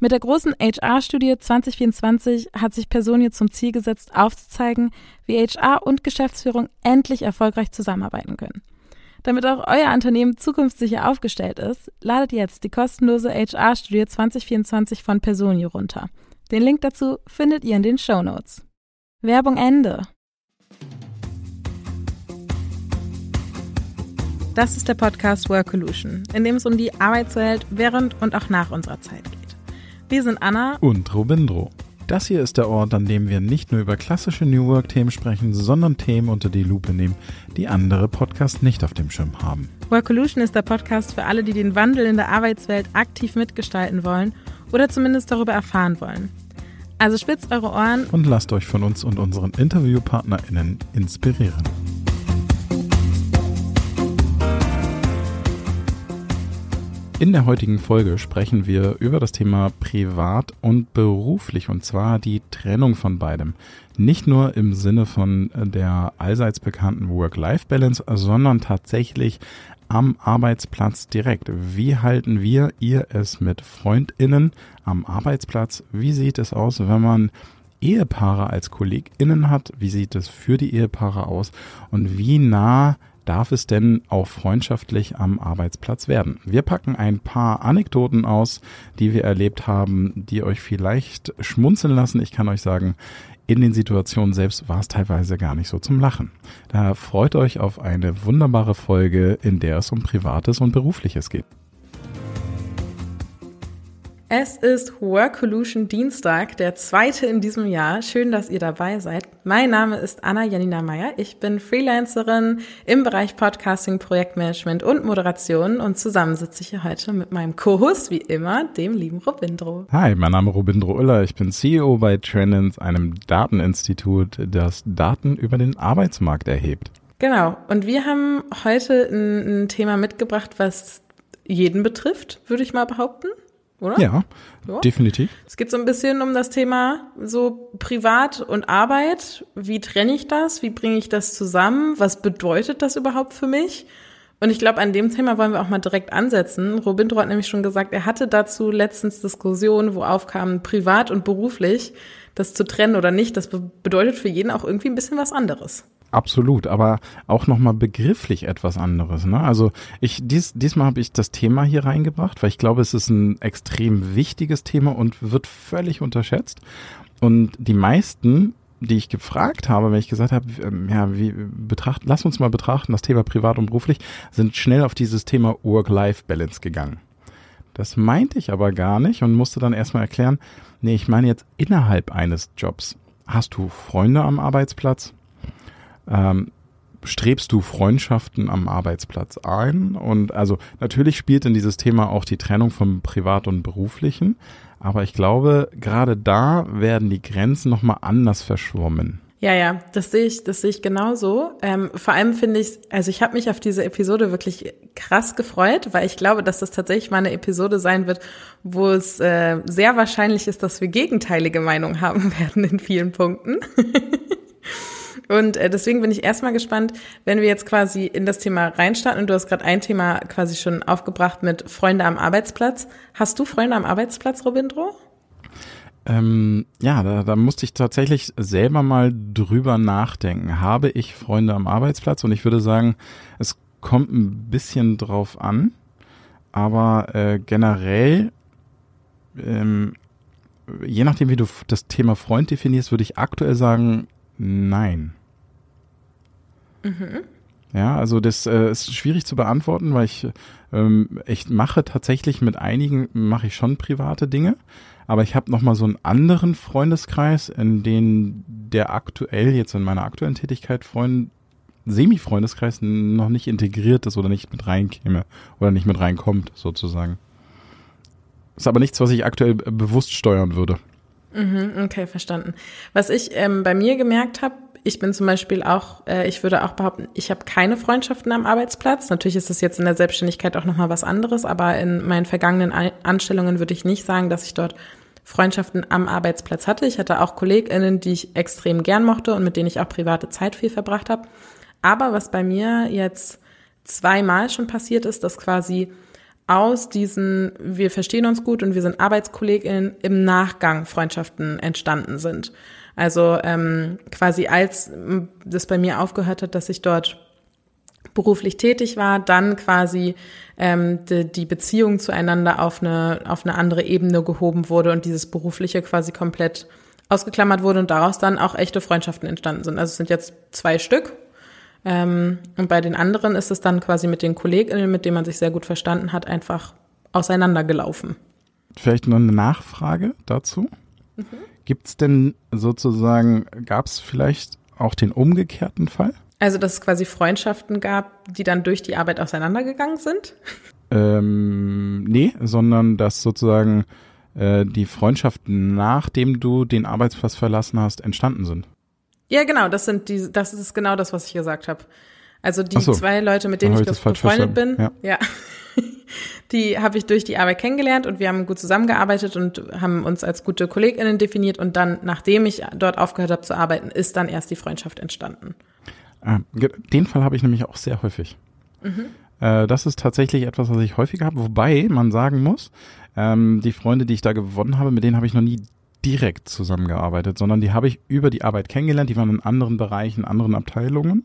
Mit der großen HR-Studie 2024 hat sich Personio zum Ziel gesetzt, aufzuzeigen, wie HR und Geschäftsführung endlich erfolgreich zusammenarbeiten können. Damit auch euer Unternehmen zukunftssicher aufgestellt ist, ladet jetzt die kostenlose HR-Studie 2024 von Personio runter. Den Link dazu findet ihr in den Show Notes. Werbung Ende. Das ist der Podcast Workolution, in dem es um die Arbeitswelt während und auch nach unserer Zeit geht. Wir sind Anna und Robindro. Das hier ist der Ort, an dem wir nicht nur über klassische New Work-Themen sprechen, sondern Themen unter die Lupe nehmen, die andere Podcasts nicht auf dem Schirm haben. Workolution ist der Podcast für alle, die den Wandel in der Arbeitswelt aktiv mitgestalten wollen oder zumindest darüber erfahren wollen. Also spitzt eure Ohren und lasst euch von uns und unseren InterviewpartnerInnen inspirieren. In der heutigen Folge sprechen wir über das Thema privat und beruflich und zwar die Trennung von beidem. Nicht nur im Sinne von der allseits bekannten Work-Life-Balance, sondern tatsächlich am Arbeitsplatz direkt. Wie halten wir ihr es mit Freundinnen am Arbeitsplatz? Wie sieht es aus, wenn man Ehepaare als KollegInnen hat? Wie sieht es für die Ehepaare aus? Und wie nah darf es denn auch freundschaftlich am Arbeitsplatz werden? Wir packen ein paar Anekdoten aus, die wir erlebt haben, die euch vielleicht schmunzeln lassen. Ich kann euch sagen, in den Situationen selbst war es teilweise gar nicht so zum Lachen. Da freut euch auf eine wunderbare Folge, in der es um Privates und Berufliches geht. Es ist Workolution Dienstag, der zweite in diesem Jahr. Schön, dass ihr dabei seid. Mein Name ist Anna Janina Meyer. Ich bin Freelancerin im Bereich Podcasting, Projektmanagement und Moderation und zusammen sitze ich hier heute mit meinem Co-Host, wie immer, dem lieben Robindro. Hi, mein Name ist Robindro Uller. Ich bin CEO bei Trendens, einem Dateninstitut, das Daten über den Arbeitsmarkt erhebt. Genau. Und wir haben heute ein, ein Thema mitgebracht, was jeden betrifft, würde ich mal behaupten oder? Ja, ja, definitiv. Es geht so ein bisschen um das Thema so Privat und Arbeit. Wie trenne ich das? Wie bringe ich das zusammen? Was bedeutet das überhaupt für mich? Und ich glaube, an dem Thema wollen wir auch mal direkt ansetzen. Robindro hat nämlich schon gesagt, er hatte dazu letztens Diskussionen, wo aufkamen, privat und beruflich, das zu trennen oder nicht. Das bedeutet für jeden auch irgendwie ein bisschen was anderes. Absolut, aber auch nochmal begrifflich etwas anderes. Ne? Also ich dies, diesmal habe ich das Thema hier reingebracht, weil ich glaube, es ist ein extrem wichtiges Thema und wird völlig unterschätzt. Und die meisten, die ich gefragt habe, wenn ich gesagt habe, ähm, ja, wie betracht, lass uns mal betrachten, das Thema privat und beruflich, sind schnell auf dieses Thema Work-Life-Balance gegangen. Das meinte ich aber gar nicht und musste dann erstmal erklären, nee, ich meine jetzt innerhalb eines Jobs. Hast du Freunde am Arbeitsplatz? Ähm, strebst du Freundschaften am Arbeitsplatz ein? Und also natürlich spielt in dieses Thema auch die Trennung vom Privat und Beruflichen. Aber ich glaube, gerade da werden die Grenzen nochmal anders verschwommen. Ja, ja, das sehe ich, das sehe ich genauso. Ähm, vor allem finde ich, also ich habe mich auf diese Episode wirklich krass gefreut, weil ich glaube, dass das tatsächlich mal eine Episode sein wird, wo es äh, sehr wahrscheinlich ist, dass wir gegenteilige Meinungen haben werden in vielen Punkten. Und äh, deswegen bin ich erstmal gespannt, wenn wir jetzt quasi in das Thema reinstarten. Und du hast gerade ein Thema quasi schon aufgebracht mit Freunde am Arbeitsplatz. Hast du Freunde am Arbeitsplatz, Robindro? Ähm, ja, da, da musste ich tatsächlich selber mal drüber nachdenken. Habe ich Freunde am Arbeitsplatz? Und ich würde sagen, es kommt ein bisschen drauf an. Aber äh, generell, ähm, je nachdem, wie du das Thema Freund definierst, würde ich aktuell sagen, nein. Ja, also das äh, ist schwierig zu beantworten, weil ich, ähm, ich mache tatsächlich mit einigen, mache ich schon private Dinge, aber ich habe nochmal so einen anderen Freundeskreis, in den der aktuell, jetzt in meiner aktuellen Tätigkeit, Freund, Semi-Freundeskreis noch nicht integriert ist oder nicht mit reinkäme oder nicht mit reinkommt, sozusagen. Ist aber nichts, was ich aktuell bewusst steuern würde. Mhm, okay, verstanden. Was ich ähm, bei mir gemerkt habe, ich bin zum Beispiel auch, äh, ich würde auch behaupten, ich habe keine Freundschaften am Arbeitsplatz. Natürlich ist es jetzt in der Selbstständigkeit auch nochmal was anderes, aber in meinen vergangenen Anstellungen würde ich nicht sagen, dass ich dort Freundschaften am Arbeitsplatz hatte. Ich hatte auch KollegInnen, die ich extrem gern mochte und mit denen ich auch private Zeit viel verbracht habe. Aber was bei mir jetzt zweimal schon passiert ist, dass quasi aus diesen, wir verstehen uns gut und wir sind ArbeitskollegInnen im Nachgang Freundschaften entstanden sind. Also ähm, quasi als das bei mir aufgehört hat, dass ich dort beruflich tätig war, dann quasi ähm, die, die Beziehung zueinander auf eine, auf eine andere Ebene gehoben wurde und dieses berufliche quasi komplett ausgeklammert wurde und daraus dann auch echte Freundschaften entstanden sind. Also es sind jetzt zwei Stück. Ähm, und bei den anderen ist es dann quasi mit den KollegInnen, mit denen man sich sehr gut verstanden hat, einfach auseinandergelaufen. Vielleicht noch eine Nachfrage dazu. Mhm. Gibt es denn sozusagen, gab es vielleicht auch den umgekehrten Fall? Also, dass es quasi Freundschaften gab, die dann durch die Arbeit auseinandergegangen sind? Ähm, nee, sondern dass sozusagen äh, die Freundschaften, nachdem du den Arbeitsplatz verlassen hast, entstanden sind. Ja, genau, das sind die, das ist genau das, was ich gesagt habe. Also die so, zwei Leute, mit denen ich, ich befreundet bin, ja, ja. die habe ich durch die Arbeit kennengelernt und wir haben gut zusammengearbeitet und haben uns als gute KollegInnen definiert und dann, nachdem ich dort aufgehört habe zu arbeiten, ist dann erst die Freundschaft entstanden. Ah, den Fall habe ich nämlich auch sehr häufig. Mhm. Äh, das ist tatsächlich etwas, was ich häufiger habe, wobei man sagen muss, ähm, die Freunde, die ich da gewonnen habe, mit denen habe ich noch nie direkt zusammengearbeitet, sondern die habe ich über die Arbeit kennengelernt, die waren in anderen Bereichen, anderen Abteilungen.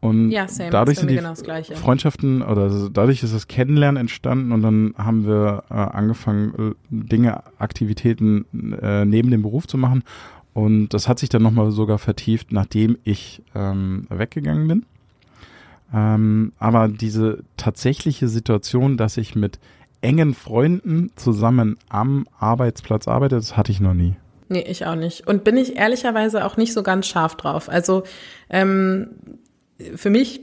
Und ja, same, dadurch sind die genau Freundschaften oder dadurch ist das Kennenlernen entstanden und dann haben wir äh, angefangen, äh, Dinge, Aktivitäten äh, neben dem Beruf zu machen und das hat sich dann nochmal sogar vertieft, nachdem ich ähm, weggegangen bin. Ähm, aber diese tatsächliche Situation, dass ich mit engen Freunden zusammen am Arbeitsplatz arbeite, das hatte ich noch nie. Nee, ich auch nicht. Und bin ich ehrlicherweise auch nicht so ganz scharf drauf. Also ähm, für mich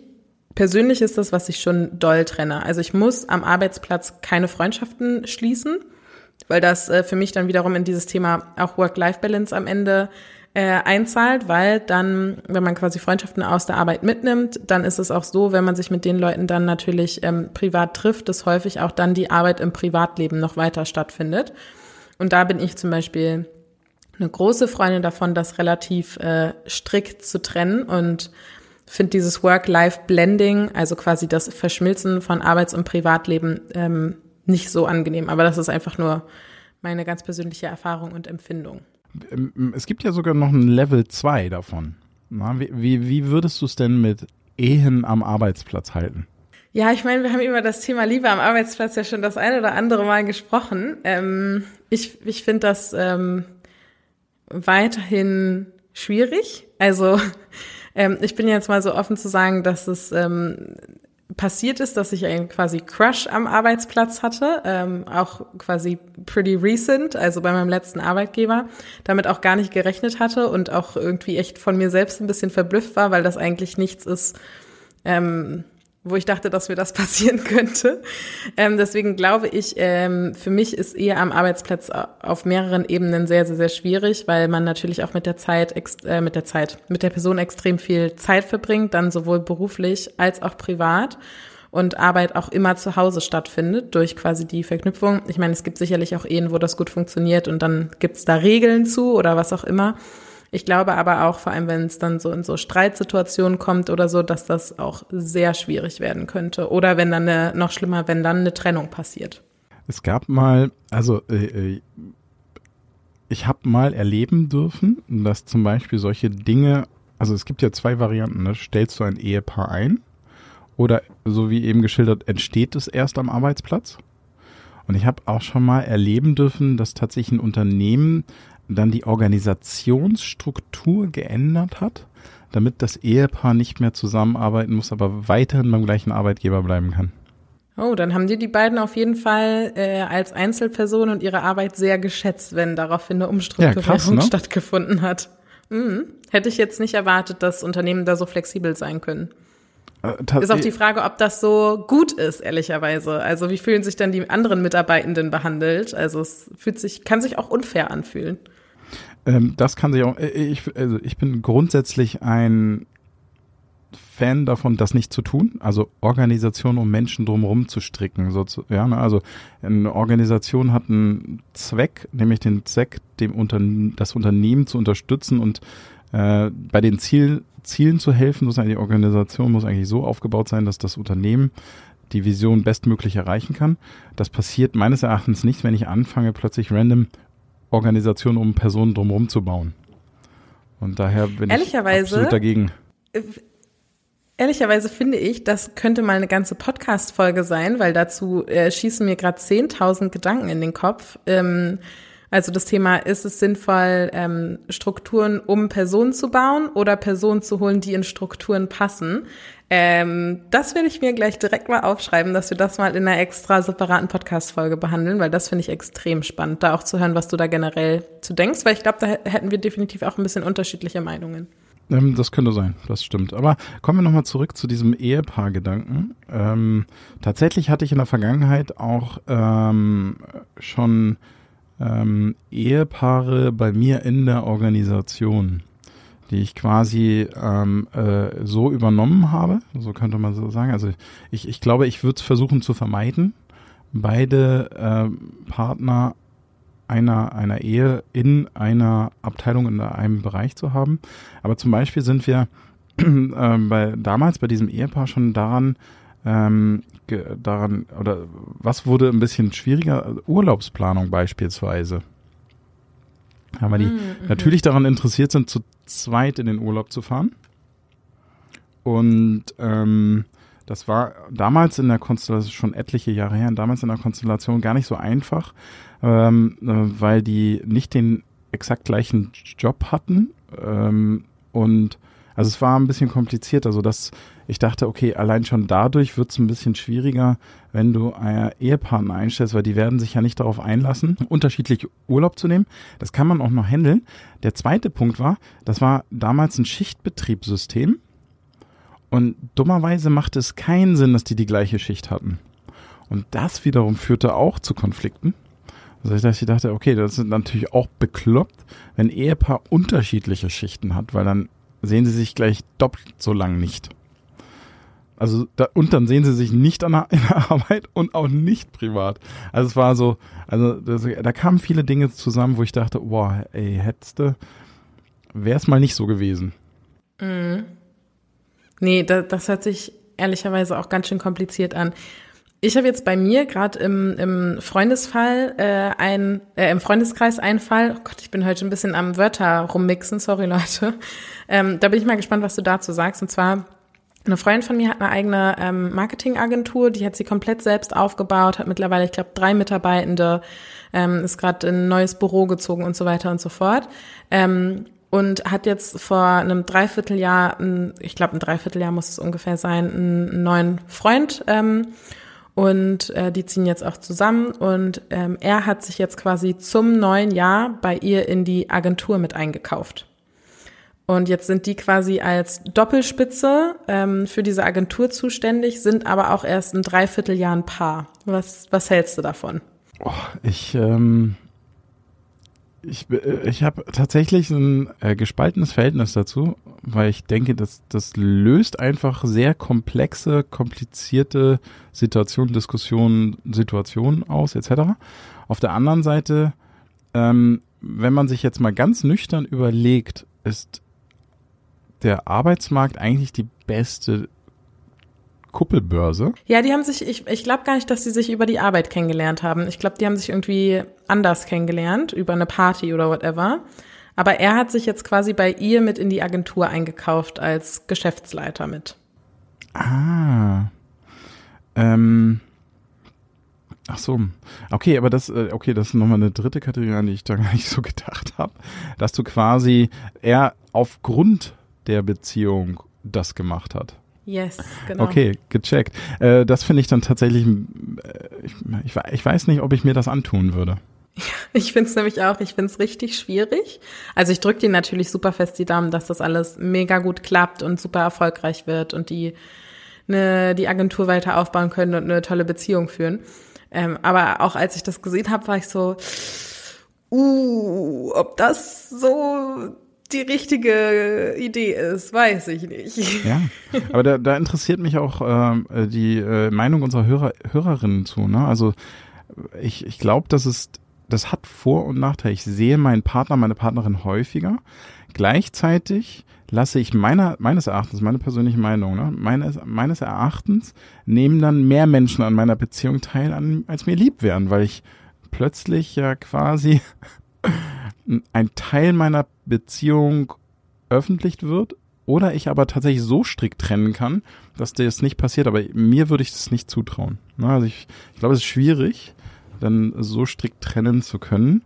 persönlich ist das, was ich schon doll trenne. Also ich muss am Arbeitsplatz keine Freundschaften schließen weil das äh, für mich dann wiederum in dieses Thema auch Work-Life-Balance am Ende äh, einzahlt, weil dann, wenn man quasi Freundschaften aus der Arbeit mitnimmt, dann ist es auch so, wenn man sich mit den Leuten dann natürlich ähm, privat trifft, dass häufig auch dann die Arbeit im Privatleben noch weiter stattfindet. Und da bin ich zum Beispiel eine große Freundin davon, das relativ äh, strikt zu trennen und finde dieses Work-Life-Blending, also quasi das Verschmilzen von Arbeits- und Privatleben, ähm, nicht so angenehm. Aber das ist einfach nur meine ganz persönliche Erfahrung und Empfindung. Ähm, es gibt ja sogar noch ein Level 2 davon. Na, wie, wie würdest du es denn mit Ehen am Arbeitsplatz halten? Ja, ich meine, wir haben über das Thema Liebe am Arbeitsplatz ja schon das eine oder andere Mal gesprochen. Ähm, ich ich finde das ähm, weiterhin schwierig. Also ähm, ich bin jetzt mal so offen zu sagen, dass es ähm, passiert ist, dass ich einen quasi Crush am Arbeitsplatz hatte, ähm, auch quasi pretty recent, also bei meinem letzten Arbeitgeber, damit auch gar nicht gerechnet hatte und auch irgendwie echt von mir selbst ein bisschen verblüfft war, weil das eigentlich nichts ist, ähm, wo ich dachte, dass mir das passieren könnte. Ähm, deswegen glaube ich, ähm, für mich ist eher am Arbeitsplatz auf mehreren Ebenen sehr, sehr, sehr schwierig, weil man natürlich auch mit der Zeit, äh, mit der Zeit, mit der Person extrem viel Zeit verbringt, dann sowohl beruflich als auch privat und Arbeit auch immer zu Hause stattfindet durch quasi die Verknüpfung. Ich meine, es gibt sicherlich auch Ehen, wo das gut funktioniert und dann gibt's da Regeln zu oder was auch immer. Ich glaube aber auch, vor allem wenn es dann so in so Streitsituationen kommt oder so, dass das auch sehr schwierig werden könnte. Oder wenn dann eine, noch schlimmer, wenn dann eine Trennung passiert. Es gab mal, also äh, äh ich habe mal erleben dürfen, dass zum Beispiel solche Dinge, also es gibt ja zwei Varianten, ne? stellst du ein Ehepaar ein oder so wie eben geschildert, entsteht es erst am Arbeitsplatz? Und ich habe auch schon mal erleben dürfen, dass tatsächlich ein Unternehmen dann die Organisationsstruktur geändert hat, damit das Ehepaar nicht mehr zusammenarbeiten muss, aber weiterhin beim gleichen Arbeitgeber bleiben kann. Oh, dann haben die die beiden auf jeden Fall äh, als Einzelperson und ihre Arbeit sehr geschätzt, wenn daraufhin eine Umstrukturierung ja, krass, ne? stattgefunden hat. Mhm. Hätte ich jetzt nicht erwartet, dass Unternehmen da so flexibel sein können. Äh, ist auch die Frage, ob das so gut ist, ehrlicherweise. Also wie fühlen sich dann die anderen Mitarbeitenden behandelt? Also es fühlt sich, kann sich auch unfair anfühlen. Ähm, das kann sich auch, äh, ich, also ich bin grundsätzlich ein Fan davon, das nicht zu tun, also Organisation um Menschen drumherum zu stricken. So zu, ja, ne? Also eine Organisation hat einen Zweck, nämlich den Zweck, dem Unterne das Unternehmen zu unterstützen und äh, bei den Ziel, Zielen zu helfen. Muss die Organisation muss eigentlich so aufgebaut sein, dass das Unternehmen die Vision bestmöglich erreichen kann. Das passiert meines Erachtens nicht, wenn ich anfange, plötzlich random Organisationen um Personen drumherum zu bauen. Und daher bin ich absolut dagegen. Äh, Ehrlicherweise finde ich, das könnte mal eine ganze Podcast-Folge sein, weil dazu äh, schießen mir gerade 10.000 Gedanken in den Kopf. Ähm, also das Thema, ist es sinnvoll, ähm, Strukturen um Personen zu bauen oder Personen zu holen, die in Strukturen passen? Ähm, das will ich mir gleich direkt mal aufschreiben, dass wir das mal in einer extra separaten Podcast-Folge behandeln, weil das finde ich extrem spannend, da auch zu hören, was du da generell zu denkst, weil ich glaube, da hätten wir definitiv auch ein bisschen unterschiedliche Meinungen. Ähm, das könnte sein, das stimmt. Aber kommen wir nochmal zurück zu diesem Ehepaar-Gedanken. Ähm, tatsächlich hatte ich in der Vergangenheit auch ähm, schon ähm, Ehepaare bei mir in der Organisation, die ich quasi ähm, äh, so übernommen habe, so könnte man so sagen. Also ich, ich glaube, ich würde es versuchen zu vermeiden, beide äh, Partner einer, einer Ehe in einer Abteilung, in einem Bereich zu haben. Aber zum Beispiel sind wir äh, bei, damals bei diesem Ehepaar schon daran, ähm, daran, oder was wurde ein bisschen schwieriger? Urlaubsplanung beispielsweise. Ja, weil die mhm. natürlich daran interessiert sind, zu zweit in den Urlaub zu fahren. Und ähm, das war damals in der Konstellation, schon etliche Jahre her, damals in der Konstellation gar nicht so einfach, ähm, äh, weil die nicht den exakt gleichen Job hatten. Ähm, und also es war ein bisschen kompliziert, also dass ich dachte, okay, allein schon dadurch wird es ein bisschen schwieriger, wenn du einen Ehepartner einstellst, weil die werden sich ja nicht darauf einlassen, unterschiedlich Urlaub zu nehmen. Das kann man auch noch handeln. Der zweite Punkt war, das war damals ein Schichtbetriebssystem. Und dummerweise machte es keinen Sinn, dass die die gleiche Schicht hatten. Und das wiederum führte auch zu Konflikten. Also ich dachte, okay, das ist natürlich auch bekloppt, wenn Ehepaar unterschiedliche Schichten hat, weil dann sehen sie sich gleich doppelt so lang nicht. Also da, und dann sehen sie sich nicht an der, in der Arbeit und auch nicht privat. Also es war so, also das, da kamen viele Dinge zusammen, wo ich dachte, boah, ey, hättest du, wäre es mal nicht so gewesen. Mhm. Nee, da, das hört sich ehrlicherweise auch ganz schön kompliziert an. Ich habe jetzt bei mir gerade im, im Freundesfall äh, ein, äh, im Freundeskreis einen Fall. Oh Gott, ich bin heute ein bisschen am Wörter rummixen, sorry Leute. Ähm, da bin ich mal gespannt, was du dazu sagst. Und zwar eine Freundin von mir hat eine eigene ähm, Marketingagentur, die hat sie komplett selbst aufgebaut, hat mittlerweile, ich glaube, drei Mitarbeitende, ähm, ist gerade in ein neues Büro gezogen und so weiter und so fort. Ähm, und hat jetzt vor einem Dreivierteljahr, ich glaube, ein Dreivierteljahr muss es ungefähr sein, einen neuen Freund. Ähm, und äh, die ziehen jetzt auch zusammen und ähm, er hat sich jetzt quasi zum neuen Jahr bei ihr in die Agentur mit eingekauft. Und jetzt sind die quasi als Doppelspitze ähm, für diese Agentur zuständig, sind aber auch erst ein Dreivierteljahr ein Paar. Was, was hältst du davon? Oh, ich, ähm, ich, äh, ich habe tatsächlich ein äh, gespaltenes Verhältnis dazu, weil ich denke, dass das löst einfach sehr komplexe, komplizierte Situationen, Diskussionen, Situationen aus, etc. Auf der anderen Seite, ähm, wenn man sich jetzt mal ganz nüchtern überlegt, ist der Arbeitsmarkt eigentlich die beste Kuppelbörse? Ja, die haben sich, ich, ich glaube gar nicht, dass sie sich über die Arbeit kennengelernt haben. Ich glaube, die haben sich irgendwie anders kennengelernt, über eine Party oder whatever. Aber er hat sich jetzt quasi bei ihr mit in die Agentur eingekauft als Geschäftsleiter mit. Ah. Ähm. Ach so. Okay, aber das, äh, okay, das ist nochmal eine dritte Kategorie, an die ich da gar nicht so gedacht habe. Dass du quasi er aufgrund der Beziehung das gemacht hat. Yes, genau. Okay, gecheckt. Äh, das finde ich dann tatsächlich, äh, ich, ich, ich, weiß nicht, ob ich mir das antun würde. Ich finde es nämlich auch, ich finde es richtig schwierig. Also ich drücke dir natürlich super fest die Daumen, dass das alles mega gut klappt und super erfolgreich wird und die ne, die Agentur weiter aufbauen können und eine tolle Beziehung führen. Ähm, aber auch als ich das gesehen habe, war ich so, uh, ob das so die richtige Idee ist, weiß ich nicht. Ja, aber da, da interessiert mich auch äh, die äh, Meinung unserer Hörer, Hörerinnen zu. Ne? Also ich, ich glaube, dass es das hat Vor- und Nachteile. Ich sehe meinen Partner, meine Partnerin häufiger. Gleichzeitig lasse ich meiner, meines Erachtens, meine persönliche Meinung, ne, meines, meines Erachtens nehmen dann mehr Menschen an meiner Beziehung teil, an, als mir lieb wären, weil ich plötzlich ja quasi ein Teil meiner Beziehung öffentlich wird oder ich aber tatsächlich so strikt trennen kann, dass das nicht passiert. Aber mir würde ich das nicht zutrauen. Also ich, ich glaube, es ist schwierig, dann so strikt trennen zu können.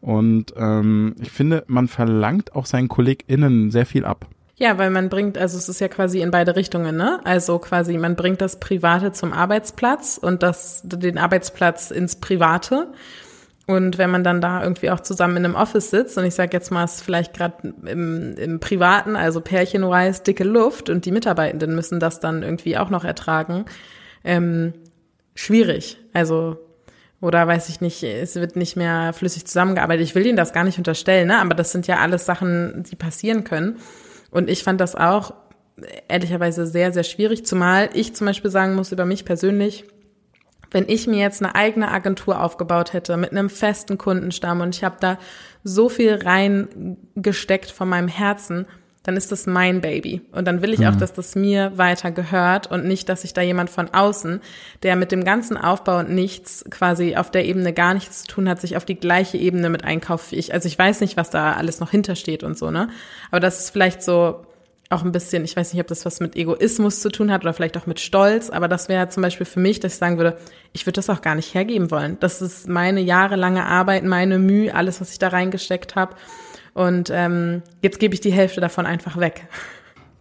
Und ähm, ich finde, man verlangt auch seinen KollegInnen sehr viel ab. Ja, weil man bringt, also es ist ja quasi in beide Richtungen, ne? Also quasi, man bringt das Private zum Arbeitsplatz und das, den Arbeitsplatz ins Private. Und wenn man dann da irgendwie auch zusammen in einem Office sitzt und ich sage jetzt mal, es ist vielleicht gerade im, im Privaten, also pärchenweise dicke Luft und die Mitarbeitenden müssen das dann irgendwie auch noch ertragen, ähm, schwierig. Also oder weiß ich nicht, es wird nicht mehr flüssig zusammengearbeitet. Ich will Ihnen das gar nicht unterstellen, ne? aber das sind ja alles Sachen, die passieren können. Und ich fand das auch ehrlicherweise sehr, sehr schwierig, zumal ich zum Beispiel sagen muss über mich persönlich, wenn ich mir jetzt eine eigene Agentur aufgebaut hätte mit einem festen Kundenstamm und ich habe da so viel reingesteckt von meinem Herzen, dann ist das mein Baby. Und dann will ich auch, mhm. dass das mir weiter gehört und nicht, dass sich da jemand von außen, der mit dem ganzen Aufbau und nichts quasi auf der Ebene gar nichts zu tun hat, sich auf die gleiche Ebene mit einkauft wie ich. Also ich weiß nicht, was da alles noch hintersteht und so, ne? Aber das ist vielleicht so auch ein bisschen, ich weiß nicht, ob das was mit Egoismus zu tun hat oder vielleicht auch mit Stolz, aber das wäre zum Beispiel für mich, dass ich sagen würde, ich würde das auch gar nicht hergeben wollen. Das ist meine jahrelange Arbeit, meine Mühe, alles, was ich da reingesteckt habe. Und ähm, jetzt gebe ich die Hälfte davon einfach weg.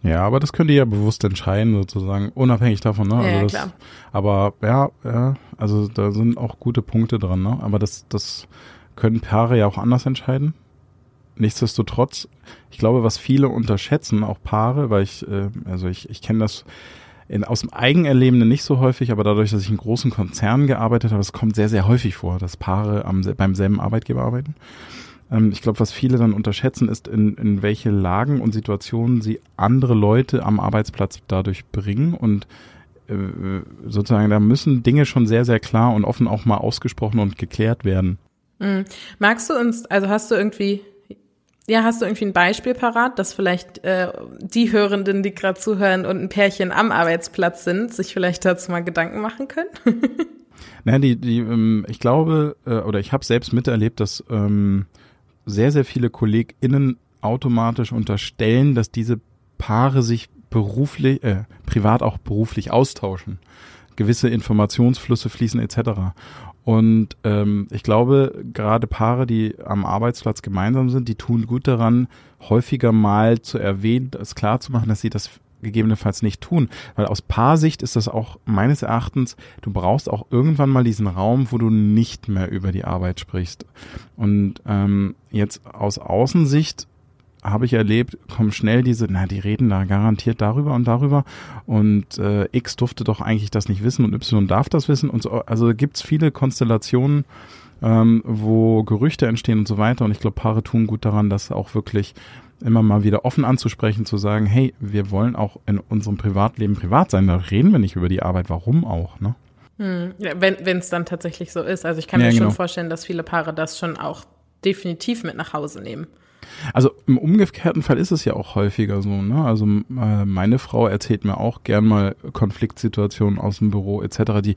Ja, aber das könnt ihr ja bewusst entscheiden, sozusagen, unabhängig davon, ne? Also ja, das, klar. Aber ja, ja, also da sind auch gute Punkte dran, ne? Aber das, das können Paare ja auch anders entscheiden. Nichtsdestotrotz, ich glaube, was viele unterschätzen, auch Paare, weil ich, äh, also ich, ich kenne das in, aus dem Eigenerleben nicht so häufig, aber dadurch, dass ich in großen Konzernen gearbeitet habe, es kommt sehr, sehr häufig vor, dass Paare am, beim selben Arbeitgeber arbeiten. Ähm, ich glaube, was viele dann unterschätzen, ist, in, in welche Lagen und Situationen sie andere Leute am Arbeitsplatz dadurch bringen und äh, sozusagen, da müssen Dinge schon sehr, sehr klar und offen auch mal ausgesprochen und geklärt werden. Mhm. Magst du uns, also hast du irgendwie, ja, hast du irgendwie ein Beispiel parat, dass vielleicht äh, die Hörenden, die gerade zuhören und ein Pärchen am Arbeitsplatz sind, sich vielleicht dazu mal Gedanken machen können? naja, die, die, ähm, ich glaube, äh, oder ich habe selbst miterlebt, dass ähm, sehr, sehr viele KollegInnen automatisch unterstellen, dass diese Paare sich beruflich, äh, privat auch beruflich austauschen. Gewisse Informationsflüsse fließen etc. Und ähm, ich glaube, gerade Paare, die am Arbeitsplatz gemeinsam sind, die tun gut daran, häufiger mal zu erwähnen, es klar zu machen, dass sie das gegebenenfalls nicht tun. Weil aus Paarsicht ist das auch meines Erachtens, du brauchst auch irgendwann mal diesen Raum, wo du nicht mehr über die Arbeit sprichst. Und ähm, jetzt aus Außensicht habe ich erlebt, kommen schnell diese, na, die reden da garantiert darüber und darüber und äh, X durfte doch eigentlich das nicht wissen und Y darf das wissen und so. Also gibt's viele Konstellationen, ähm, wo Gerüchte entstehen und so weiter und ich glaube, Paare tun gut daran, das auch wirklich immer mal wieder offen anzusprechen, zu sagen, hey, wir wollen auch in unserem Privatleben privat sein, da reden wir nicht über die Arbeit, warum auch, ne? Hm, wenn es dann tatsächlich so ist. Also ich kann ja, mir genau. schon vorstellen, dass viele Paare das schon auch definitiv mit nach Hause nehmen. Also im umgekehrten Fall ist es ja auch häufiger so. Ne? Also äh, meine Frau erzählt mir auch gern mal Konfliktsituationen aus dem Büro etc., die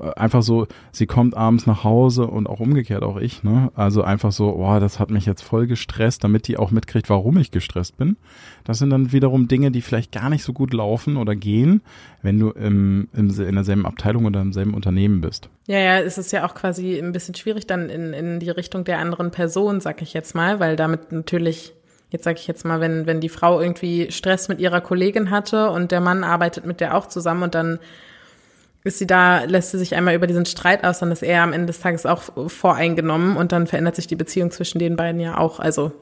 äh, einfach so, sie kommt abends nach Hause und auch umgekehrt auch ich. Ne? Also einfach so, boah, das hat mich jetzt voll gestresst, damit die auch mitkriegt, warum ich gestresst bin. Das sind dann wiederum Dinge, die vielleicht gar nicht so gut laufen oder gehen, wenn du im, im, in derselben Abteilung oder im selben Unternehmen bist. Ja, ja, es ist ja auch quasi ein bisschen schwierig dann in, in die Richtung der anderen Person, sag ich jetzt mal, weil damit natürlich, jetzt sag ich jetzt mal, wenn, wenn die Frau irgendwie Stress mit ihrer Kollegin hatte und der Mann arbeitet mit der auch zusammen und dann ist sie da, lässt sie sich einmal über diesen Streit aus, dann ist er am Ende des Tages auch voreingenommen und dann verändert sich die Beziehung zwischen den beiden ja auch. Also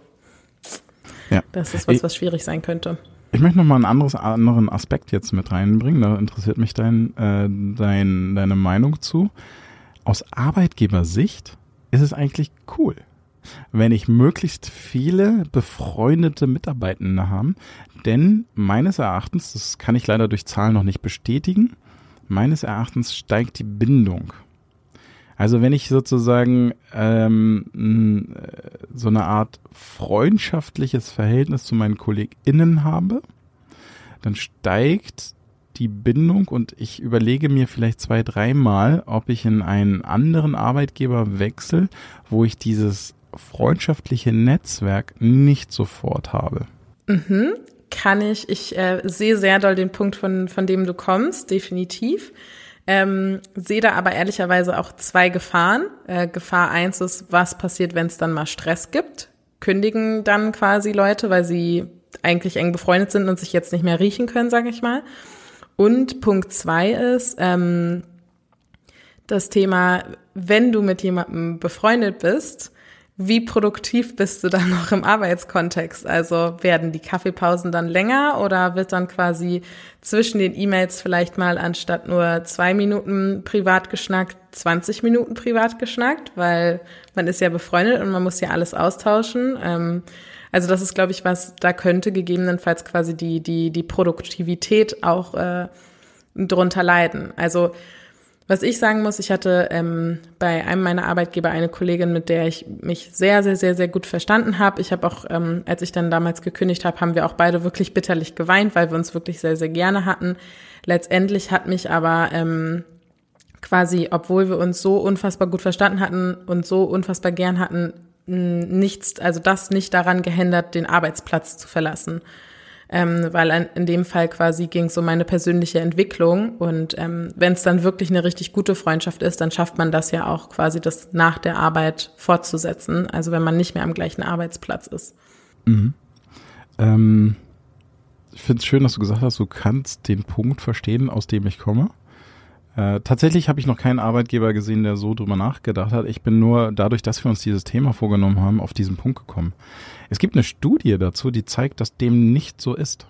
ja. das ist was, was schwierig sein könnte. Ich möchte noch mal einen anderes, anderen Aspekt jetzt mit reinbringen. Da interessiert mich dein, äh, dein, deine Meinung zu. Aus Arbeitgebersicht ist es eigentlich cool. wenn ich möglichst viele befreundete Mitarbeitende habe. Denn meines Erachtens, das kann ich leider durch Zahlen noch nicht bestätigen, meines Erachtens steigt die Bindung. Also wenn ich sozusagen ähm, so eine Art freundschaftliches Verhältnis zu meinen KollegInnen habe, dann steigt die Bindung und ich überlege mir vielleicht zwei, dreimal, ob ich in einen anderen Arbeitgeber wechsle, wo ich dieses freundschaftliche Netzwerk nicht sofort habe. Mhm, kann ich. Ich äh, sehe sehr doll den Punkt, von, von dem du kommst, definitiv. Ähm, sehe da aber ehrlicherweise auch zwei Gefahren. Äh, Gefahr eins ist, was passiert, wenn es dann mal Stress gibt? Kündigen dann quasi Leute, weil sie eigentlich eng befreundet sind und sich jetzt nicht mehr riechen können, sage ich mal. Und Punkt zwei ist ähm, das Thema, wenn du mit jemandem befreundet bist, wie produktiv bist du dann noch im Arbeitskontext? Also werden die Kaffeepausen dann länger oder wird dann quasi zwischen den E-Mails vielleicht mal anstatt nur zwei Minuten privat geschnackt, 20 Minuten privat geschnackt, weil man ist ja befreundet und man muss ja alles austauschen. Ähm, also das ist, glaube ich, was, da könnte gegebenenfalls quasi die, die, die Produktivität auch äh, drunter leiden. Also was ich sagen muss, ich hatte ähm, bei einem meiner Arbeitgeber eine Kollegin, mit der ich mich sehr, sehr, sehr, sehr gut verstanden habe. Ich habe auch, ähm, als ich dann damals gekündigt habe, haben wir auch beide wirklich bitterlich geweint, weil wir uns wirklich sehr, sehr gerne hatten. Letztendlich hat mich aber ähm, quasi, obwohl wir uns so unfassbar gut verstanden hatten und so unfassbar gern hatten, nichts, also das nicht daran gehindert, den Arbeitsplatz zu verlassen ähm, weil in dem Fall quasi ging es um meine persönliche Entwicklung. Und ähm, wenn es dann wirklich eine richtig gute Freundschaft ist, dann schafft man das ja auch quasi, das nach der Arbeit fortzusetzen. Also wenn man nicht mehr am gleichen Arbeitsplatz ist. Mhm. Ähm, ich finde es schön, dass du gesagt hast, du kannst den Punkt verstehen, aus dem ich komme. Äh, tatsächlich habe ich noch keinen Arbeitgeber gesehen, der so drüber nachgedacht hat. Ich bin nur dadurch, dass wir uns dieses Thema vorgenommen haben, auf diesen Punkt gekommen. Es gibt eine Studie dazu, die zeigt, dass dem nicht so ist.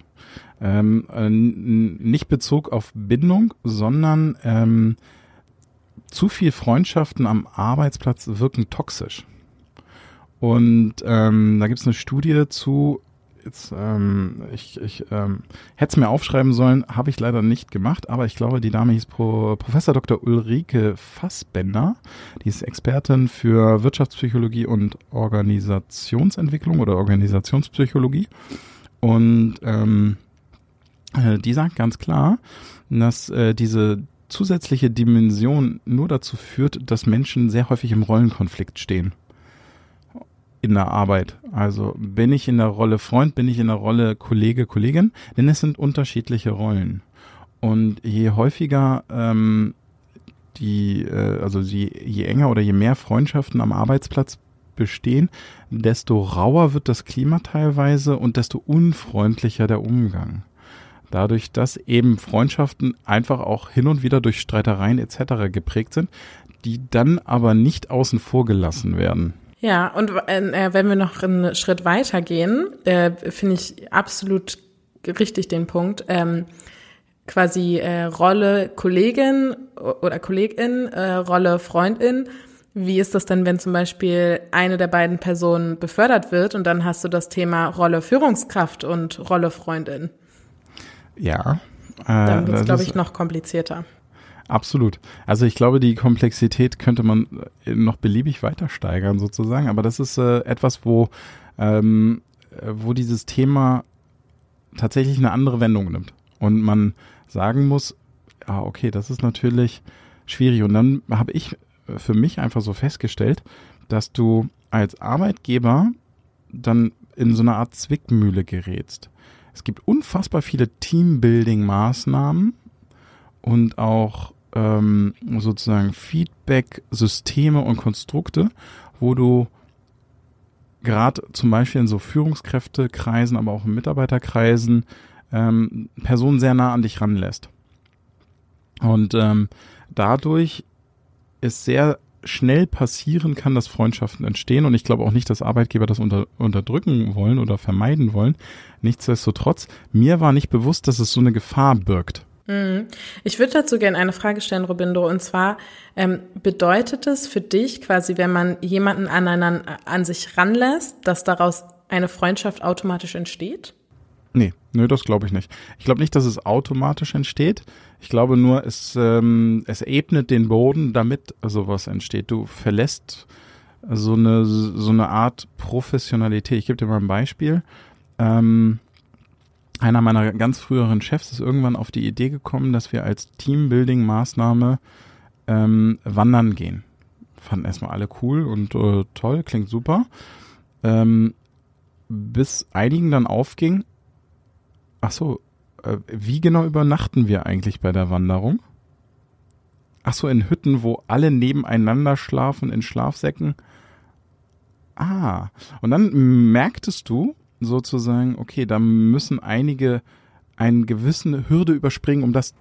Ähm, äh, nicht Bezug auf Bindung, sondern ähm, zu viel Freundschaften am Arbeitsplatz wirken toxisch. Und ähm, da gibt es eine Studie zu, jetzt, ähm, ich, ich ähm, hätte es mir aufschreiben sollen, habe ich leider nicht gemacht, aber ich glaube, die Dame hieß Pro, Professor Dr. Ulrike Fassbender. Die ist Expertin für Wirtschaftspsychologie und Organisationsentwicklung oder Organisationspsychologie. Und ähm, äh, die sagt ganz klar, dass äh, diese zusätzliche Dimension nur dazu führt, dass Menschen sehr häufig im Rollenkonflikt stehen in der Arbeit. Also bin ich in der Rolle Freund, bin ich in der Rolle Kollege, Kollegin, denn es sind unterschiedliche Rollen. Und je häufiger ähm, die, äh, also je, je enger oder je mehr Freundschaften am Arbeitsplatz bestehen, desto rauer wird das Klima teilweise und desto unfreundlicher der Umgang. Dadurch, dass eben Freundschaften einfach auch hin und wieder durch Streitereien etc. geprägt sind, die dann aber nicht außen vor gelassen werden. Ja, und äh, wenn wir noch einen Schritt weiter gehen, äh, finde ich absolut richtig den Punkt. Ähm, quasi äh, Rolle Kollegin oder Kollegin, äh, Rolle Freundin. Wie ist das denn, wenn zum Beispiel eine der beiden Personen befördert wird und dann hast du das Thema Rolle Führungskraft und Rolle Freundin? Ja. Äh, dann wird es, glaube ich, noch komplizierter. Absolut. Also ich glaube, die Komplexität könnte man äh, noch beliebig weiter steigern sozusagen, aber das ist äh, etwas, wo, ähm, äh, wo dieses Thema tatsächlich eine andere Wendung nimmt und man sagen muss, ah, okay, das ist natürlich schwierig. Und dann habe ich für mich einfach so festgestellt, dass du als Arbeitgeber dann in so eine Art Zwickmühle gerätst. Es gibt unfassbar viele Teambuilding-Maßnahmen und auch ähm, sozusagen Feedback-Systeme und Konstrukte, wo du gerade zum Beispiel in so Führungskräftekreisen, aber auch in Mitarbeiterkreisen ähm, Personen sehr nah an dich ranlässt. Und ähm, dadurch ist sehr schnell passieren kann, dass Freundschaften entstehen. Und ich glaube auch nicht, dass Arbeitgeber das unter, unterdrücken wollen oder vermeiden wollen. Nichtsdestotrotz, mir war nicht bewusst, dass es so eine Gefahr birgt. Ich würde dazu gerne eine Frage stellen, Robindo, und zwar ähm, bedeutet es für dich quasi, wenn man jemanden aneinander, an sich ranlässt, dass daraus eine Freundschaft automatisch entsteht? Nee, nö, das glaube ich nicht. Ich glaube nicht, dass es automatisch entsteht. Ich glaube nur, es, ähm, es ebnet den Boden, damit sowas entsteht. Du verlässt so eine, so eine Art Professionalität. Ich gebe dir mal ein Beispiel. Ähm, einer meiner ganz früheren Chefs ist irgendwann auf die Idee gekommen, dass wir als Teambuilding-Maßnahme ähm, wandern gehen. Fanden erstmal alle cool und äh, toll, klingt super. Ähm, bis einigen dann aufging, ach so, äh, wie genau übernachten wir eigentlich bei der Wanderung? Ach so, in Hütten, wo alle nebeneinander schlafen, in Schlafsäcken. Ah, und dann merktest du sozusagen, okay, da müssen einige eine gewisse Hürde überspringen, um das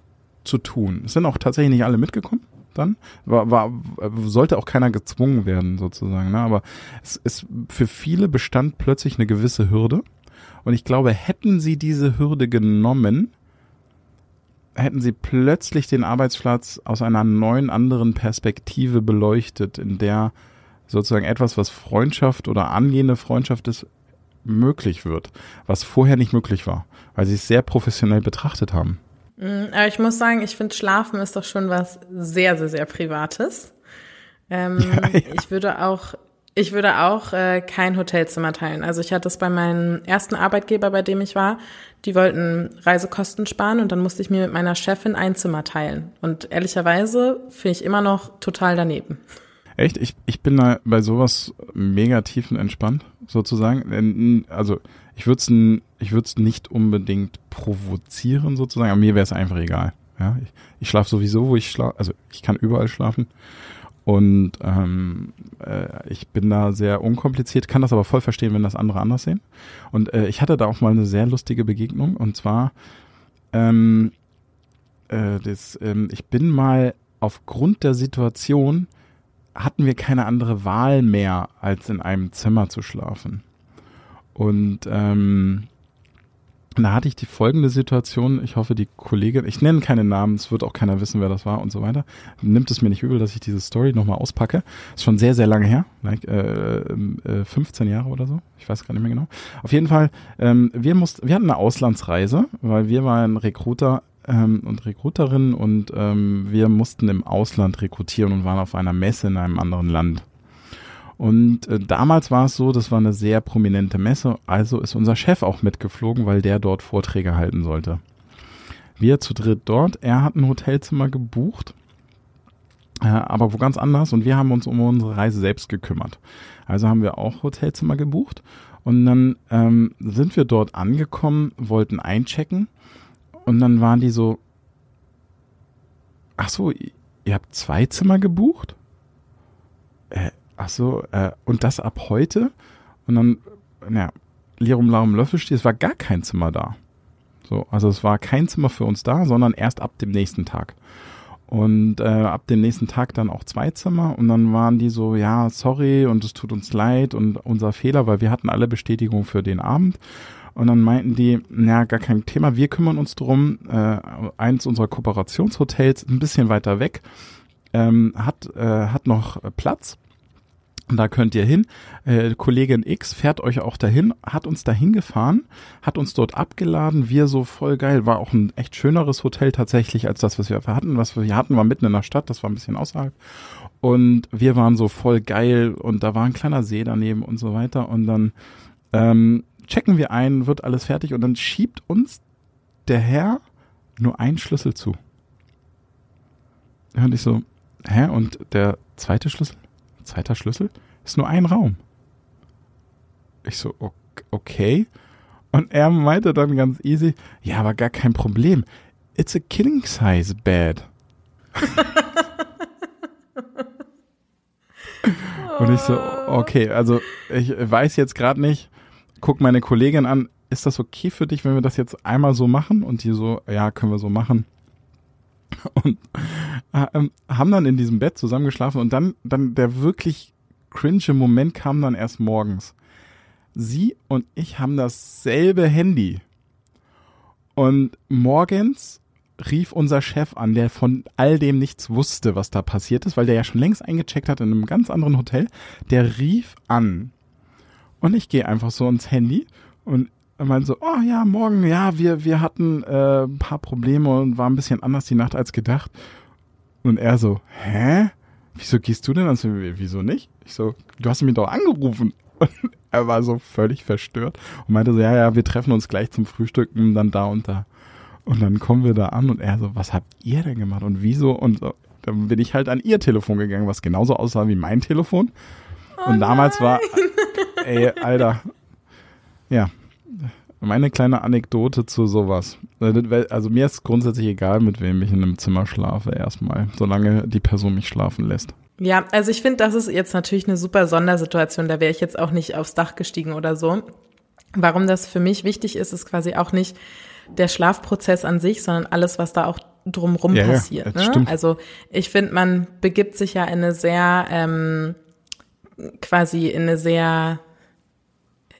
zu tun. Es sind auch tatsächlich nicht alle mitgekommen dann. War, war, sollte auch keiner gezwungen werden, sozusagen. Ne? Aber es ist für viele bestand plötzlich eine gewisse Hürde. Und ich glaube, hätten sie diese Hürde genommen, hätten sie plötzlich den Arbeitsplatz aus einer neuen anderen Perspektive beleuchtet, in der sozusagen etwas, was Freundschaft oder angehende Freundschaft ist, möglich wird, was vorher nicht möglich war, weil sie es sehr professionell betrachtet haben. Mm, aber ich muss sagen, ich finde Schlafen ist doch schon was sehr, sehr, sehr Privates. Ähm, ja, ja. Ich würde auch, ich würde auch äh, kein Hotelzimmer teilen. Also ich hatte es bei meinem ersten Arbeitgeber, bei dem ich war, die wollten Reisekosten sparen und dann musste ich mir mit meiner Chefin ein Zimmer teilen. Und ehrlicherweise finde ich immer noch total daneben. Echt? Ich, ich bin da bei sowas mega tiefenentspannt, sozusagen. Also ich würde es ich nicht unbedingt provozieren, sozusagen, aber mir wäre es einfach egal. Ja, ich, ich schlafe sowieso, wo ich schlafe, also ich kann überall schlafen. Und ähm, äh, ich bin da sehr unkompliziert, kann das aber voll verstehen, wenn das andere anders sehen. Und äh, ich hatte da auch mal eine sehr lustige Begegnung und zwar, ähm, äh, das, ähm, ich bin mal aufgrund der Situation hatten wir keine andere Wahl mehr, als in einem Zimmer zu schlafen. Und ähm, da hatte ich die folgende Situation. Ich hoffe, die Kollegin, ich nenne keine Namen, es wird auch keiner wissen, wer das war und so weiter. Nimmt es mir nicht übel, dass ich diese Story nochmal auspacke. Ist schon sehr, sehr lange her, like, äh, äh, 15 Jahre oder so. Ich weiß gar nicht mehr genau. Auf jeden Fall, ähm, wir mussten, wir hatten eine Auslandsreise, weil wir waren Recruiter ähm, und Recruiterin und ähm, wir mussten im Ausland rekrutieren und waren auf einer Messe in einem anderen Land. Und äh, damals war es so, das war eine sehr prominente Messe, also ist unser Chef auch mitgeflogen, weil der dort Vorträge halten sollte. Wir zu dritt dort, er hat ein Hotelzimmer gebucht, äh, aber wo ganz anders und wir haben uns um unsere Reise selbst gekümmert. Also haben wir auch Hotelzimmer gebucht und dann ähm, sind wir dort angekommen, wollten einchecken und dann waren die so, ach so, ihr habt zwei Zimmer gebucht? Äh, ach so, äh, und das ab heute? Und dann, naja, Lirum Larum Löffelstiel, es war gar kein Zimmer da. So, also es war kein Zimmer für uns da, sondern erst ab dem nächsten Tag. Und äh, ab dem nächsten Tag dann auch zwei Zimmer und dann waren die so, ja, sorry und es tut uns leid und unser Fehler, weil wir hatten alle Bestätigung für den Abend. Und dann meinten die, na, gar kein Thema, wir kümmern uns drum. Äh, eins unserer Kooperationshotels, ein bisschen weiter weg, ähm, hat, äh, hat noch Platz. Da könnt ihr hin. Äh, Kollegin X fährt euch auch dahin, hat uns dahin gefahren, hat uns dort abgeladen. Wir so voll geil. War auch ein echt schöneres Hotel tatsächlich als das, was wir hatten. Was wir hatten, war mitten in der Stadt. Das war ein bisschen außerhalb. Und wir waren so voll geil. Und da war ein kleiner See daneben und so weiter. Und dann ähm, checken wir ein, wird alles fertig und dann schiebt uns der Herr nur einen Schlüssel zu. Und ich so, hä? Und der zweite Schlüssel? Zweiter Schlüssel? Ist nur ein Raum. Ich so, okay. Und er meinte dann ganz easy, ja, aber gar kein Problem. It's a killing size bed. Und ich so, okay, also ich weiß jetzt gerade nicht, guck meine Kollegin an, ist das okay für dich, wenn wir das jetzt einmal so machen? Und die so, ja, können wir so machen. Und äh, haben dann in diesem Bett zusammengeschlafen und dann, dann der wirklich cringe Moment kam dann erst morgens. Sie und ich haben dasselbe Handy. Und morgens rief unser Chef an, der von all dem nichts wusste, was da passiert ist, weil der ja schon längst eingecheckt hat in einem ganz anderen Hotel. Der rief an und ich gehe einfach so ins Handy und er meinte so, oh ja, morgen, ja, wir, wir hatten äh, ein paar Probleme und war ein bisschen anders die Nacht als gedacht. Und er so, hä? Wieso gehst du denn? Also, wieso nicht? Ich so, du hast mich doch angerufen. Und er war so völlig verstört und meinte so, ja, ja, wir treffen uns gleich zum Frühstücken, dann da und da. Und dann kommen wir da an und er so, was habt ihr denn gemacht und wieso? Und so, dann bin ich halt an ihr Telefon gegangen, was genauso aussah wie mein Telefon. Oh und damals nein. war, ey, Alter, ja, meine kleine Anekdote zu sowas. Also mir ist grundsätzlich egal, mit wem ich in einem Zimmer schlafe, erstmal, solange die Person mich schlafen lässt. Ja, also ich finde, das ist jetzt natürlich eine super Sondersituation. Da wäre ich jetzt auch nicht aufs Dach gestiegen oder so. Warum das für mich wichtig ist, ist quasi auch nicht der Schlafprozess an sich, sondern alles, was da auch drumrum ja, passiert. Ja, ne? Also ich finde, man begibt sich ja in eine sehr ähm, quasi in eine sehr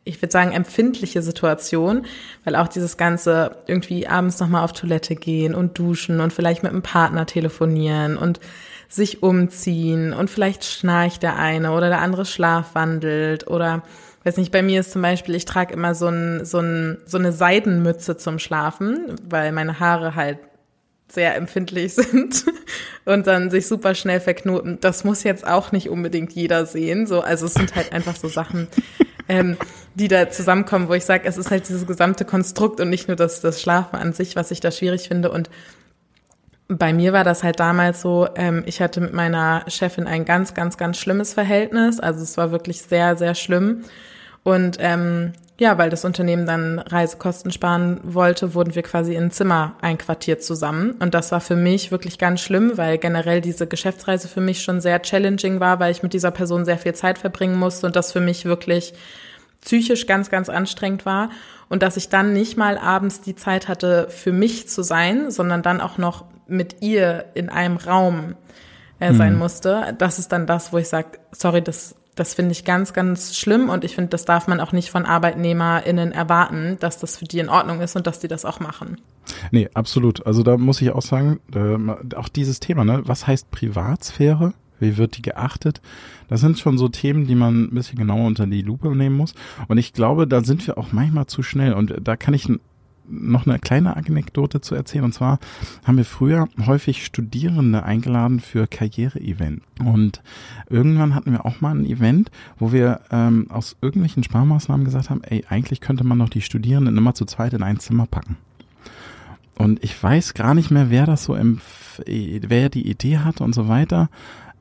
ich würde sagen, empfindliche Situation, weil auch dieses ganze irgendwie abends nochmal auf Toilette gehen und duschen und vielleicht mit einem Partner telefonieren und sich umziehen und vielleicht schnarcht der eine oder der andere schlafwandelt oder weiß nicht, bei mir ist zum Beispiel, ich trage immer so, ein, so, ein, so eine Seidenmütze zum Schlafen, weil meine Haare halt sehr empfindlich sind und dann sich super schnell verknoten. Das muss jetzt auch nicht unbedingt jeder sehen. So, also es sind halt einfach so Sachen, ähm, die da zusammenkommen, wo ich sage, es ist halt dieses gesamte Konstrukt und nicht nur das, das Schlafen an sich, was ich da schwierig finde. Und bei mir war das halt damals so, ähm, ich hatte mit meiner Chefin ein ganz, ganz, ganz schlimmes Verhältnis. Also es war wirklich sehr, sehr schlimm. Und ähm, ja, weil das Unternehmen dann Reisekosten sparen wollte, wurden wir quasi in ein Zimmer einquartiert zusammen. Und das war für mich wirklich ganz schlimm, weil generell diese Geschäftsreise für mich schon sehr challenging war, weil ich mit dieser Person sehr viel Zeit verbringen musste und das für mich wirklich psychisch ganz, ganz anstrengend war. Und dass ich dann nicht mal abends die Zeit hatte, für mich zu sein, sondern dann auch noch mit ihr in einem Raum äh, sein mhm. musste. Das ist dann das, wo ich sage, sorry, das das finde ich ganz, ganz schlimm und ich finde, das darf man auch nicht von ArbeitnehmerInnen erwarten, dass das für die in Ordnung ist und dass die das auch machen. Nee, absolut. Also da muss ich auch sagen, äh, auch dieses Thema, ne, was heißt Privatsphäre? Wie wird die geachtet? Das sind schon so Themen, die man ein bisschen genauer unter die Lupe nehmen muss. Und ich glaube, da sind wir auch manchmal zu schnell. Und da kann ich noch eine kleine Anekdote zu erzählen. Und zwar haben wir früher häufig Studierende eingeladen für Karriere-Event. Und irgendwann hatten wir auch mal ein Event, wo wir ähm, aus irgendwelchen Sparmaßnahmen gesagt haben, ey, eigentlich könnte man noch die Studierenden immer zu zweit in ein Zimmer packen. Und ich weiß gar nicht mehr, wer das so, im, wer die Idee hatte und so weiter.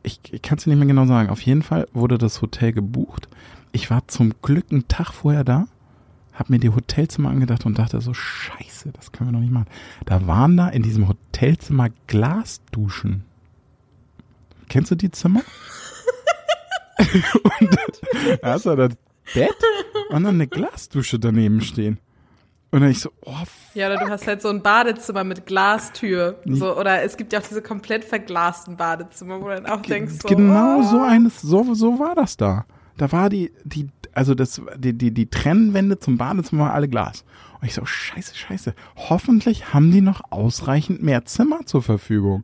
Ich, ich kann es nicht mehr genau sagen. Auf jeden Fall wurde das Hotel gebucht. Ich war zum Glück einen Tag vorher da habe mir die Hotelzimmer angedacht und dachte so, scheiße, das können wir noch nicht machen. Da waren da in diesem Hotelzimmer Glasduschen. Kennst du die Zimmer? und da hast du das Bett und dann eine Glasdusche daneben stehen. Und dann ich so, oh, fuck. Ja, oder du hast halt so ein Badezimmer mit Glastür. So, oder es gibt ja auch diese komplett verglasten Badezimmer, wo du dann auch denkst, so, Genau oh. so eines, so, so war das da. Da war die, die also das, die, die, die Trennwände zum Badezimmer war alle Glas. Und ich so, scheiße, scheiße. Hoffentlich haben die noch ausreichend mehr Zimmer zur Verfügung.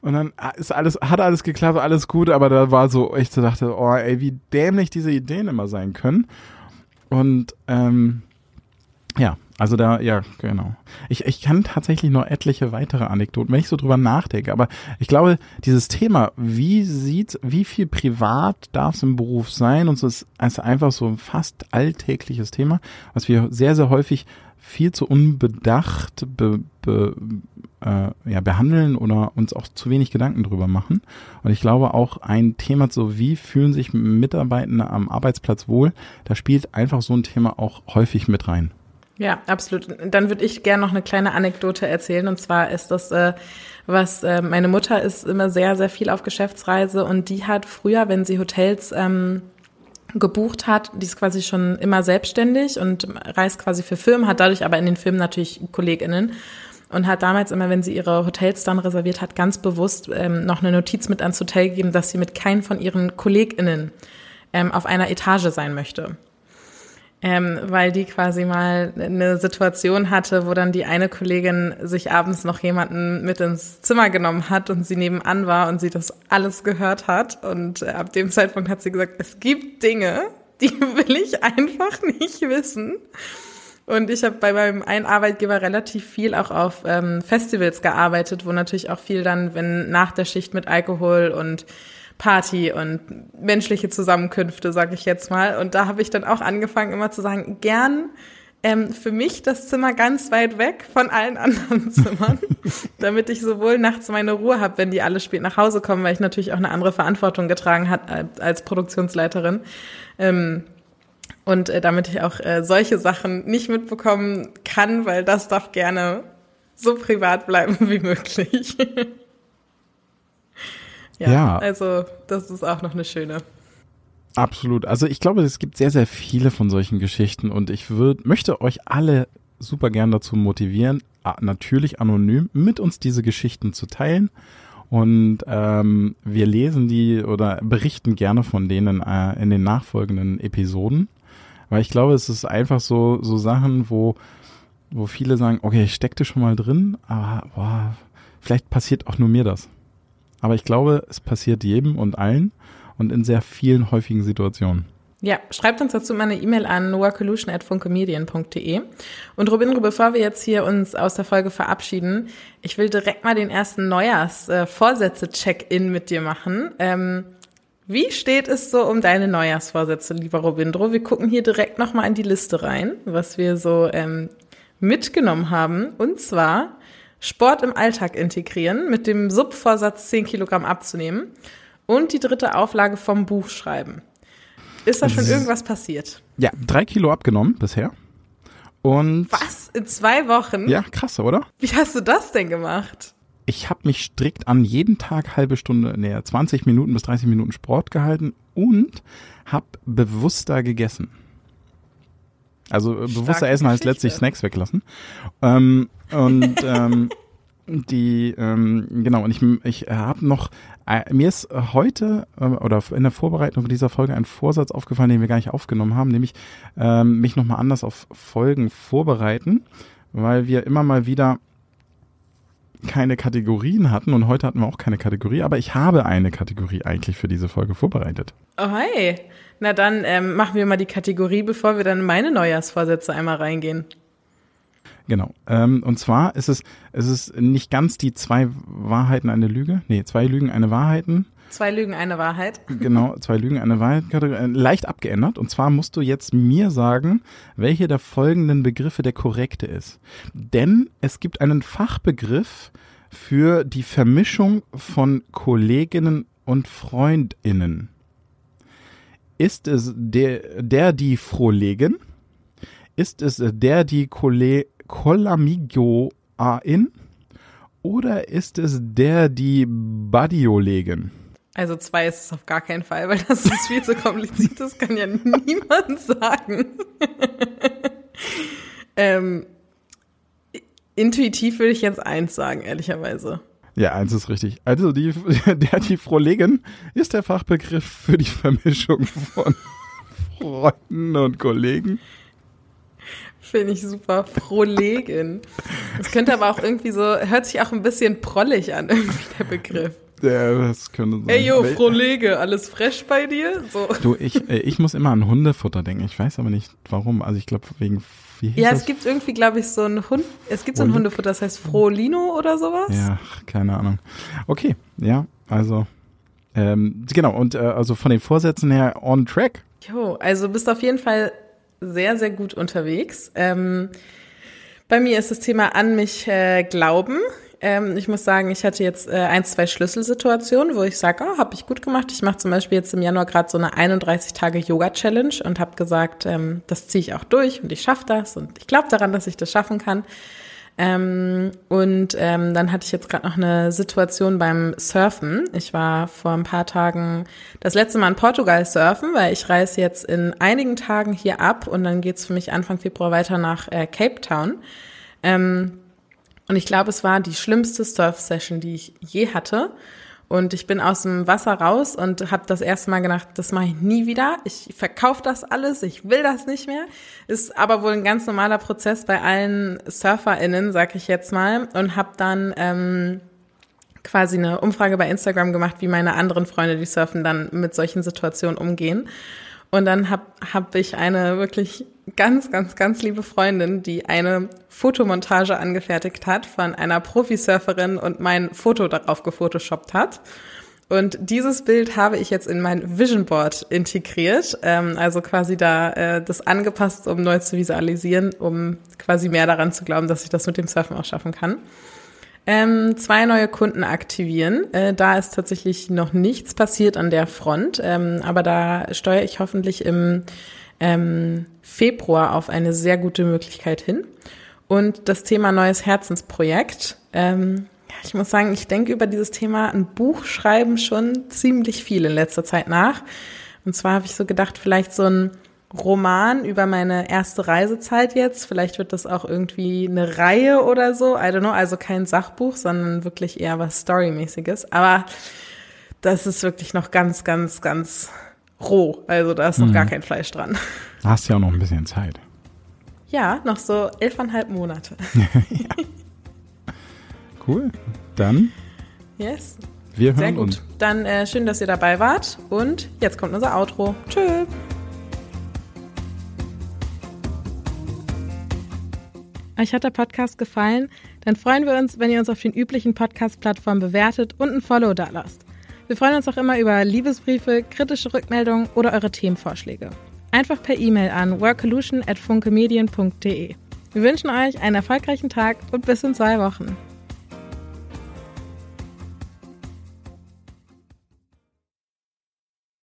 Und dann ist alles, hat alles geklappt, alles gut, aber da war so, ich so dachte, oh, ey, wie dämlich diese Ideen immer sein können. Und ähm, ja, also da, ja, genau. Ich, ich kann tatsächlich noch etliche weitere Anekdoten, wenn ich so drüber nachdenke. Aber ich glaube, dieses Thema, wie sieht, wie viel privat darf es im Beruf sein? Und so ist, ist einfach so ein fast alltägliches Thema, was wir sehr, sehr häufig viel zu unbedacht be, be, äh, ja, behandeln oder uns auch zu wenig Gedanken drüber machen. Und ich glaube auch ein Thema so, wie fühlen sich Mitarbeitende am Arbeitsplatz wohl, da spielt einfach so ein Thema auch häufig mit rein. Ja, absolut. Dann würde ich gerne noch eine kleine Anekdote erzählen. Und zwar ist das, äh, was äh, meine Mutter ist immer sehr, sehr viel auf Geschäftsreise und die hat früher, wenn sie Hotels ähm, gebucht hat, die ist quasi schon immer selbstständig und reist quasi für Firmen, hat dadurch aber in den Firmen natürlich KollegInnen und hat damals immer, wenn sie ihre Hotels dann reserviert hat, ganz bewusst ähm, noch eine Notiz mit ans Hotel gegeben, dass sie mit keinen von ihren KollegInnen ähm, auf einer Etage sein möchte. Ähm, weil die quasi mal eine Situation hatte, wo dann die eine Kollegin sich abends noch jemanden mit ins Zimmer genommen hat und sie nebenan war und sie das alles gehört hat. Und äh, ab dem Zeitpunkt hat sie gesagt, es gibt Dinge, die will ich einfach nicht wissen. Und ich habe bei meinem einen Arbeitgeber relativ viel auch auf ähm, Festivals gearbeitet, wo natürlich auch viel dann, wenn nach der Schicht mit Alkohol und Party und menschliche Zusammenkünfte, sag ich jetzt mal. Und da habe ich dann auch angefangen, immer zu sagen, gern ähm, für mich das Zimmer ganz weit weg von allen anderen Zimmern, damit ich sowohl nachts meine Ruhe habe, wenn die alle spät nach Hause kommen, weil ich natürlich auch eine andere Verantwortung getragen hat als, als Produktionsleiterin. Ähm, und äh, damit ich auch äh, solche Sachen nicht mitbekommen kann, weil das darf gerne so privat bleiben wie möglich. Ja, ja, also das ist auch noch eine schöne. Absolut. Also ich glaube, es gibt sehr, sehr viele von solchen Geschichten und ich würd, möchte euch alle super gern dazu motivieren, natürlich anonym mit uns diese Geschichten zu teilen. Und ähm, wir lesen die oder berichten gerne von denen äh, in den nachfolgenden Episoden. Weil ich glaube, es ist einfach so, so Sachen, wo, wo viele sagen, okay, ich steckte schon mal drin, aber boah, vielleicht passiert auch nur mir das. Aber ich glaube, es passiert jedem und allen und in sehr vielen häufigen Situationen. Ja, schreibt uns dazu mal eine E-Mail an workolution.funkemedien.de. Und Robin, bevor wir jetzt hier uns aus der Folge verabschieden, ich will direkt mal den ersten Neujahrs-Vorsätze-Check-In mit dir machen. Ähm, wie steht es so um deine Neujahrsvorsätze, lieber Robindro? Wir gucken hier direkt nochmal in die Liste rein, was wir so ähm, mitgenommen haben. Und zwar Sport im Alltag integrieren, mit dem Subvorsatz 10 Kilogramm abzunehmen. Und die dritte Auflage vom Buch schreiben. Ist da schon irgendwas passiert? Ja, drei Kilo abgenommen bisher. Und Was? In zwei Wochen? Ja, krass, oder? Wie hast du das denn gemacht? ich habe mich strikt an jeden Tag halbe Stunde, nee, 20 Minuten bis 30 Minuten Sport gehalten und habe bewusster gegessen. Also äh, Starke bewusster essen heißt letztlich Snacks weglassen. Ähm, und ähm, die, ähm, genau, und ich, ich habe noch, äh, mir ist heute äh, oder in der Vorbereitung dieser Folge ein Vorsatz aufgefallen, den wir gar nicht aufgenommen haben, nämlich ähm, mich nochmal anders auf Folgen vorbereiten, weil wir immer mal wieder keine Kategorien hatten und heute hatten wir auch keine Kategorie, aber ich habe eine Kategorie eigentlich für diese Folge vorbereitet. Oh hey, na dann ähm, machen wir mal die Kategorie, bevor wir dann in meine Neujahrsvorsätze einmal reingehen. Genau. Ähm, und zwar ist es, es ist nicht ganz die zwei Wahrheiten eine Lüge. Nee, zwei Lügen eine Wahrheiten. Zwei Lügen, eine Wahrheit. Genau, zwei Lügen, eine Wahrheit. Äh, leicht abgeändert. Und zwar musst du jetzt mir sagen, welche der folgenden Begriffe der korrekte ist. Denn es gibt einen Fachbegriff für die Vermischung von Kolleginnen und Freundinnen. Ist es der, der die Frohlegen? Ist es der die Colamigo-Ain? Oder ist es der die Badiolegen? Also zwei ist es auf gar keinen Fall, weil das ist viel zu kompliziert, das kann ja niemand sagen. ähm, intuitiv würde ich jetzt eins sagen, ehrlicherweise. Ja, eins ist richtig. Also die, der die Frohlegen ist der Fachbegriff für die Vermischung von Freunden und Kollegen. Finde ich super. Frohlegen. Das könnte aber auch irgendwie so, hört sich auch ein bisschen prollig an, irgendwie der Begriff. Ja, das könnte sein. Ey, yo, Frohlege, alles fresh bei dir? So. Du, ich, äh, ich muss immer an Hundefutter denken. Ich weiß aber nicht warum. Also ich glaube wegen, Ja, das? es gibt irgendwie, glaube ich, so ein Hund, es gibt so ein Hundefutter, das heißt Frohlino oder sowas. Ja, keine Ahnung. Okay, ja, also, ähm, genau, und äh, also von den Vorsätzen her on track. Jo, also bist auf jeden Fall sehr, sehr gut unterwegs. Ähm, bei mir ist das Thema an mich äh, glauben. Ähm, ich muss sagen, ich hatte jetzt äh, ein, zwei Schlüsselsituationen, wo ich sage, oh, habe ich gut gemacht. Ich mache zum Beispiel jetzt im Januar gerade so eine 31-Tage-Yoga-Challenge und habe gesagt, ähm, das ziehe ich auch durch und ich schaffe das und ich glaube daran, dass ich das schaffen kann. Ähm, und ähm, dann hatte ich jetzt gerade noch eine Situation beim Surfen. Ich war vor ein paar Tagen das letzte Mal in Portugal surfen, weil ich reise jetzt in einigen Tagen hier ab und dann geht's für mich Anfang Februar weiter nach äh, Cape Town. Ähm, und ich glaube, es war die schlimmste Surf-Session, die ich je hatte. Und ich bin aus dem Wasser raus und habe das erste Mal gedacht, das mache ich nie wieder. Ich verkaufe das alles, ich will das nicht mehr. Ist aber wohl ein ganz normaler Prozess bei allen SurferInnen, sag ich jetzt mal. Und habe dann ähm, quasi eine Umfrage bei Instagram gemacht, wie meine anderen Freunde, die surfen, dann mit solchen Situationen umgehen. Und dann habe hab ich eine wirklich ganz, ganz, ganz liebe Freundin, die eine Fotomontage angefertigt hat von einer Profisurferin und mein Foto darauf gefotoshoppt hat. Und dieses Bild habe ich jetzt in mein Vision Board integriert, ähm, also quasi da äh, das angepasst, um neu zu visualisieren, um quasi mehr daran zu glauben, dass ich das mit dem Surfen auch schaffen kann. Ähm, zwei neue Kunden aktivieren. Äh, da ist tatsächlich noch nichts passiert an der Front, ähm, aber da steuere ich hoffentlich im ähm, Februar auf eine sehr gute Möglichkeit hin. Und das Thema neues Herzensprojekt. Ähm, ich muss sagen, ich denke über dieses Thema ein Buch schreiben schon ziemlich viel in letzter Zeit nach. Und zwar habe ich so gedacht, vielleicht so ein Roman über meine erste Reisezeit jetzt. Vielleicht wird das auch irgendwie eine Reihe oder so. I don't know. Also kein Sachbuch, sondern wirklich eher was Storymäßiges. Aber das ist wirklich noch ganz, ganz, ganz roh. Also da ist noch mhm. gar kein Fleisch dran. Da hast ja auch noch ein bisschen Zeit. Ja, noch so elfeinhalb Monate. ja. Cool. Dann. Yes. Wir hören Sehr gut. Uns. Dann äh, schön, dass ihr dabei wart. Und jetzt kommt unser Outro. Tschüss. Euch hat der Podcast gefallen? Dann freuen wir uns, wenn ihr uns auf den üblichen Podcast-Plattformen bewertet und ein Follow da lasst. Wir freuen uns auch immer über Liebesbriefe, kritische Rückmeldungen oder eure Themenvorschläge. Einfach per E-Mail an workolution@funkemedien.de. Wir wünschen euch einen erfolgreichen Tag und bis in zwei Wochen.